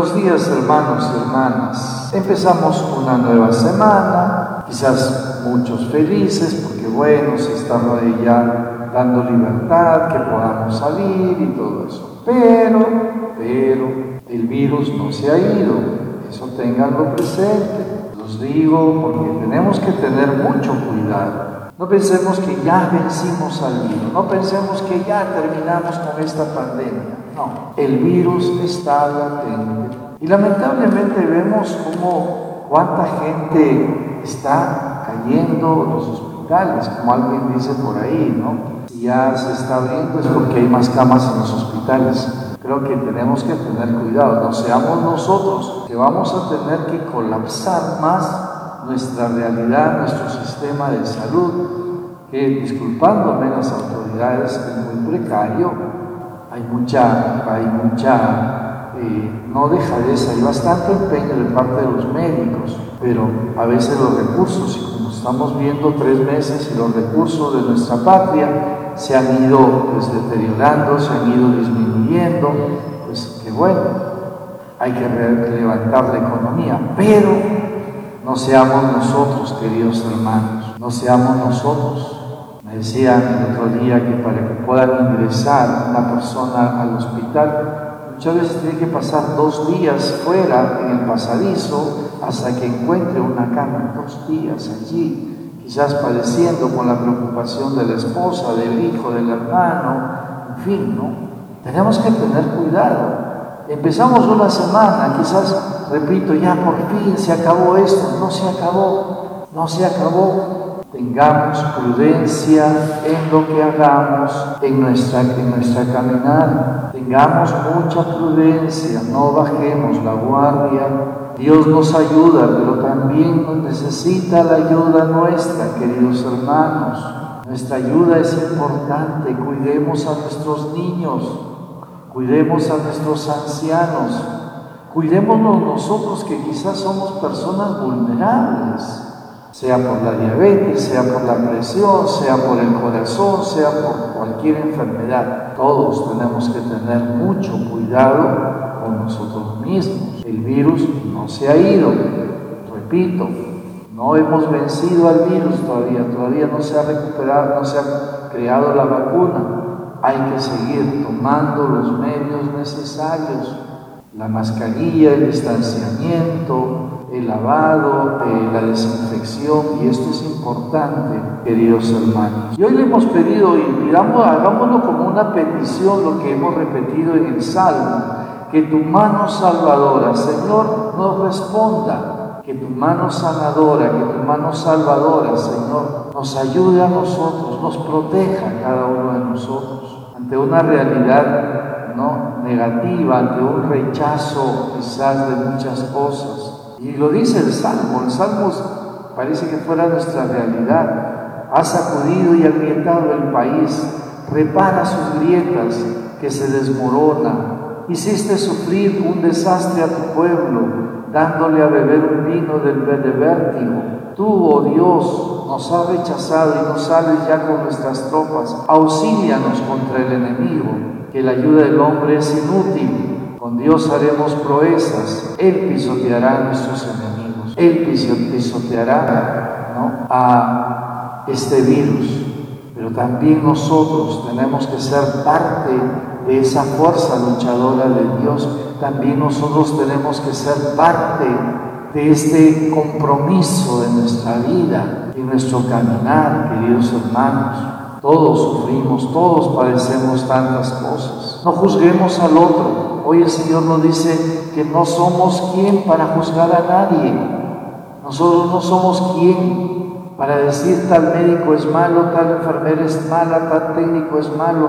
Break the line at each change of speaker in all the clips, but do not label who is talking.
Buenos días hermanos y hermanas. Empezamos una nueva semana, quizás muchos felices porque bueno, se está ya dando libertad, que podamos salir y todo eso. Pero, pero, el virus no se ha ido. Eso tenganlo presente. Los digo porque tenemos que tener mucho cuidado. No pensemos que ya vencimos al virus, no pensemos que ya terminamos con esta pandemia. No, el virus está latente. Y lamentablemente vemos cómo cuánta gente está cayendo en los hospitales, como alguien dice por ahí, ¿no? Si ya se está abriendo es porque hay más camas en los hospitales. Creo que tenemos que tener cuidado, no seamos nosotros que vamos a tener que colapsar más nuestra realidad, nuestro sistema de salud, que disculpándome las autoridades es muy precario, hay mucha, hay mucha, eh, no dejadeza, hay bastante empeño de parte de los médicos, pero a veces los recursos, y como estamos viendo tres meses, y los recursos de nuestra patria se han ido pues, deteriorando, se han ido disminuyendo, pues que bueno, hay que levantar la economía, pero no seamos nosotros, queridos hermanos, no seamos nosotros. Me decían el otro día que para que puedan ingresar una persona al hospital, muchas veces tiene que pasar dos días fuera en el pasadizo hasta que encuentre una cama, dos días allí, quizás padeciendo con la preocupación de la esposa, del hijo, del hermano, en fin, ¿no? Tenemos que tener cuidado. Empezamos una semana, quizás, repito, ya por fin se acabó esto, no se acabó, no se acabó. Tengamos prudencia en lo que hagamos en nuestra, en nuestra caminada. Tengamos mucha prudencia, no bajemos la guardia. Dios nos ayuda, pero también nos necesita la ayuda nuestra, queridos hermanos. Nuestra ayuda es importante, cuidemos a nuestros niños, Cuidemos a nuestros ancianos. Cuidémonos nosotros que quizás somos personas vulnerables, sea por la diabetes, sea por la presión, sea por el corazón, sea por cualquier enfermedad. Todos tenemos que tener mucho cuidado con nosotros mismos. El virus no se ha ido, repito, no hemos vencido al virus todavía, todavía no se ha recuperado, no se ha creado la vacuna hay que seguir tomando los medios necesarios, la mascarilla, el distanciamiento, el lavado, eh, la desinfección, y esto es importante, queridos hermanos. Y hoy le hemos pedido, y hagámoslo como una petición, lo que hemos repetido en el Salmo, que tu mano salvadora, Señor, nos responda, que tu mano sanadora, que tu mano salvadora, Señor, nos ayude a nosotros, nos proteja a cada uno de nosotros ante una realidad ¿no? negativa, ante un rechazo quizás de muchas cosas. Y lo dice el Salmo, el Salmo parece que fuera nuestra realidad. Ha sacudido y agrietado el país, repara sus grietas que se desmorona. Hiciste sufrir un desastre a tu pueblo, dándole a beber un vino del de vértigo. Tú, oh Dios, nos ha rechazado y nos sales ya con nuestras tropas. Auxílianos contra el enemigo, que la ayuda del hombre es inútil. Con Dios haremos proezas. Él pisoteará a nuestros enemigos. Él pisoteará a este virus. Pero también nosotros tenemos que ser parte de esa fuerza luchadora de Dios. También nosotros tenemos que ser parte de este compromiso de nuestra vida y nuestro caminar, queridos hermanos. Todos sufrimos, todos padecemos tantas cosas. No juzguemos al otro. Hoy el Señor nos dice que no somos quien para juzgar a nadie. Nosotros no somos quien para decir tal médico es malo, tal enfermera es mala, tal técnico es malo.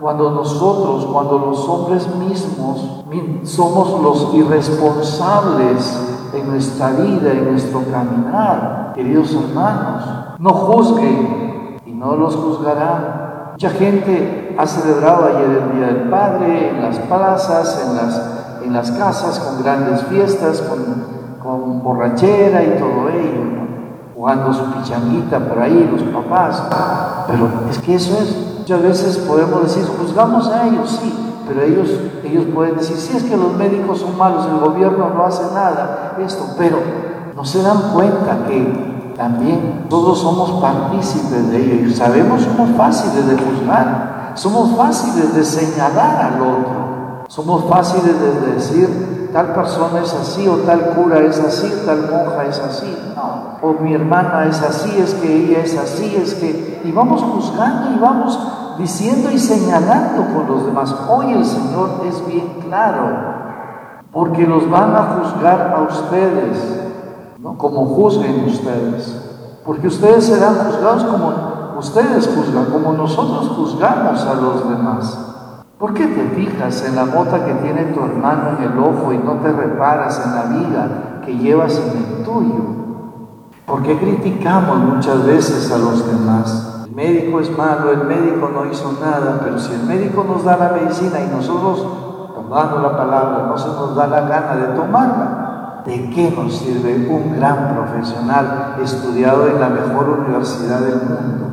Cuando nosotros, cuando los hombres mismos somos los irresponsables en nuestra vida, en nuestro caminar, queridos hermanos. No juzguen y no los juzgarán. Mucha gente ha celebrado ayer el Día del Padre en las plazas, en las, en las casas, con grandes fiestas, con, con borrachera y todo ello, jugando su pichanguita por ahí, los papás. Pero es que eso es, muchas veces podemos decir, juzgamos a ellos, sí, pero ellos, ellos pueden decir, si es que los médicos son malos, el gobierno no hace nada, esto, pero no se dan cuenta que también todos somos partícipes de ello y sabemos, somos fáciles de juzgar, somos fáciles de señalar al otro, somos fáciles de decir, tal persona es así, o tal cura es así, tal monja es así, o mi hermana es así, es que ella es así, es que... Y vamos juzgando y vamos diciendo y señalando con los demás. Hoy el Señor es bien claro, porque los van a juzgar a ustedes, ¿no? como juzguen ustedes, porque ustedes serán juzgados como ustedes juzgan, como nosotros juzgamos a los demás. ¿Por qué te fijas en la mota que tiene tu hermano en el ojo y no te reparas en la vida que llevas en el tuyo? ¿Por qué criticamos muchas veces a los demás? médico es malo, el médico no hizo nada, pero si el médico nos da la medicina y nosotros, tomando la palabra, no se nos da la gana de tomarla, ¿de qué nos sirve un gran profesional estudiado en la mejor universidad del mundo?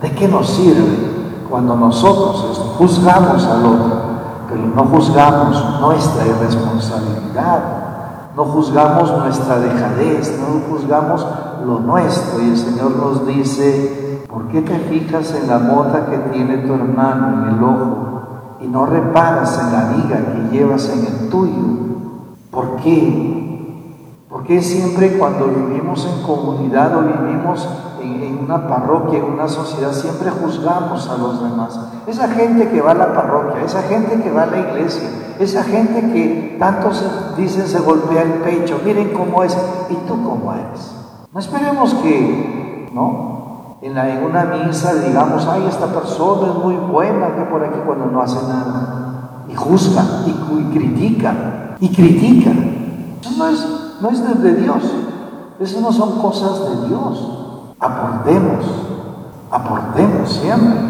¿De qué nos sirve cuando nosotros juzgamos al otro, pero no juzgamos nuestra irresponsabilidad? No juzgamos nuestra dejadez, no juzgamos lo nuestro. Y el Señor nos dice, ¿Por qué te fijas en la mota que tiene tu hermano en el ojo y no reparas en la viga que llevas en el tuyo? ¿Por qué? ¿Por qué siempre cuando vivimos en comunidad o vivimos en, una parroquia, en una sociedad, siempre juzgamos a los demás? Esa gente que va a la parroquia, esa gente que va a la iglesia, esa gente que tantos dicen se golpea el pecho, miren cómo es, ¿y tú cómo eres? No esperemos que, ¿no? en, una misa digamos, ay, esta persona es muy buena, que por aquí cuando no hace nada. Y juzga, y, critica, y critica. Eso no es, no es de Dios. Eso no son cosas de Dios. Aportemos, aportemos siempre.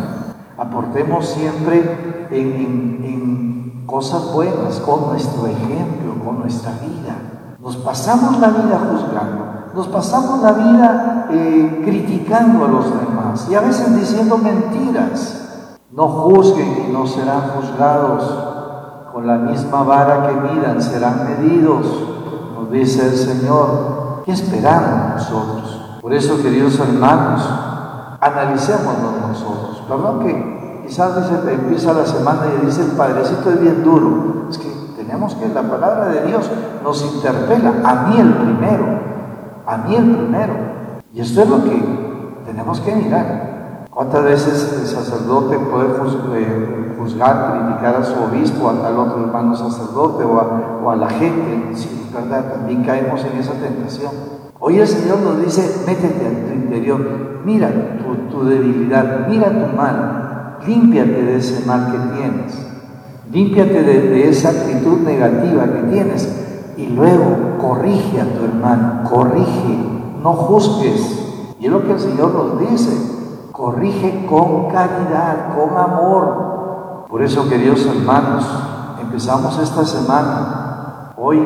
Aportemos siempre en, cosas buenas, con nuestro ejemplo, con nuestra vida. Nos pasamos la vida juzgando nos pasamos la vida eh, criticando a los demás y a veces diciendo mentiras. No juzguen y no serán juzgados. Con la misma vara que midan serán medidos, nos dice el Señor. ¿Qué esperamos nosotros? Por eso, queridos hermanos, analicémonos nosotros. Perdón que quizás empieza la semana y dice el Padrecito es bien duro. Es que tenemos que la palabra de Dios nos interpela, a mí el primero a mí el primero. Y esto es lo que tenemos que mirar. ¿Cuántas veces el sacerdote puede eh, juzgar, criticar a su obispo, a tal otro hermano sacerdote o a, la gente? Sí, ¿verdad? También caemos en esa tentación. Hoy el Señor nos dice, métete en tu interior, mira tu, debilidad, mira tu mal, límpiate de ese mal que tienes, límpiate de esa actitud negativa que tienes y luego corrige a tu hermano, corrige, no juzgues. Y es lo que el Señor nos dice, corrige con caridad, con amor. Por eso, queridos hermanos, empezamos esta semana. Hoy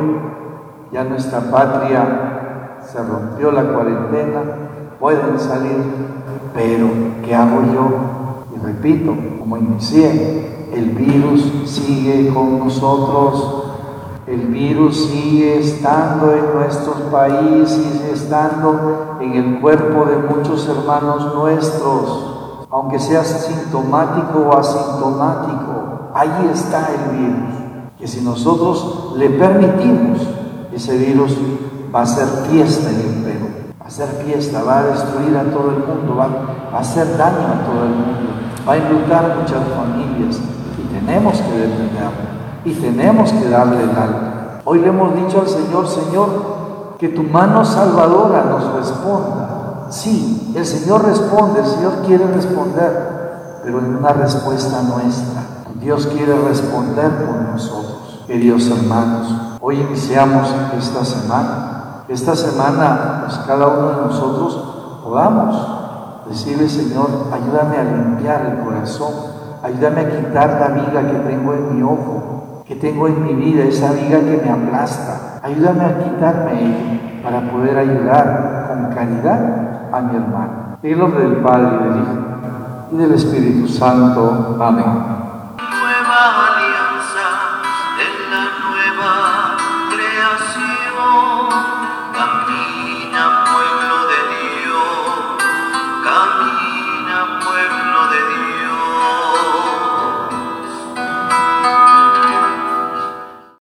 ya nuestra patria se rompió la cuarentena, pueden salir, pero ¿qué hago yo? Y repito, como inicié, el virus sigue con nosotros el virus sigue estando en nuestros países, estando en el cuerpo de muchos hermanos nuestros, aunque sea sintomático o asintomático. Ahí está el virus, que si nosotros le permitimos, ese virus va a ser fiesta en el va a ser fiesta, va a destruir a todo el mundo, va, va a hacer daño a todo el mundo, va a inundar muchas familias y tenemos que detenerlo y tenemos que darle el alma. Hoy le hemos dicho al Señor, Señor, que tu mano salvadora nos responda. Sí, el Señor responde, el Señor quiere responder, pero en una respuesta nuestra. Dios quiere responder por nosotros. Queridos hermanos, hoy iniciamos esta semana. Esta semana, pues cada uno de nosotros podamos decirle, Señor, ayúdame a limpiar el corazón, ayúdame a quitar la vida que tengo en mi ojo, que tengo en mi vida, esa viga que me aplasta. Ayúdame a quitarme para poder ayudar con caridad a mi hermano. En el nombre del Padre, y del Hijo y del Espíritu Santo. Amén.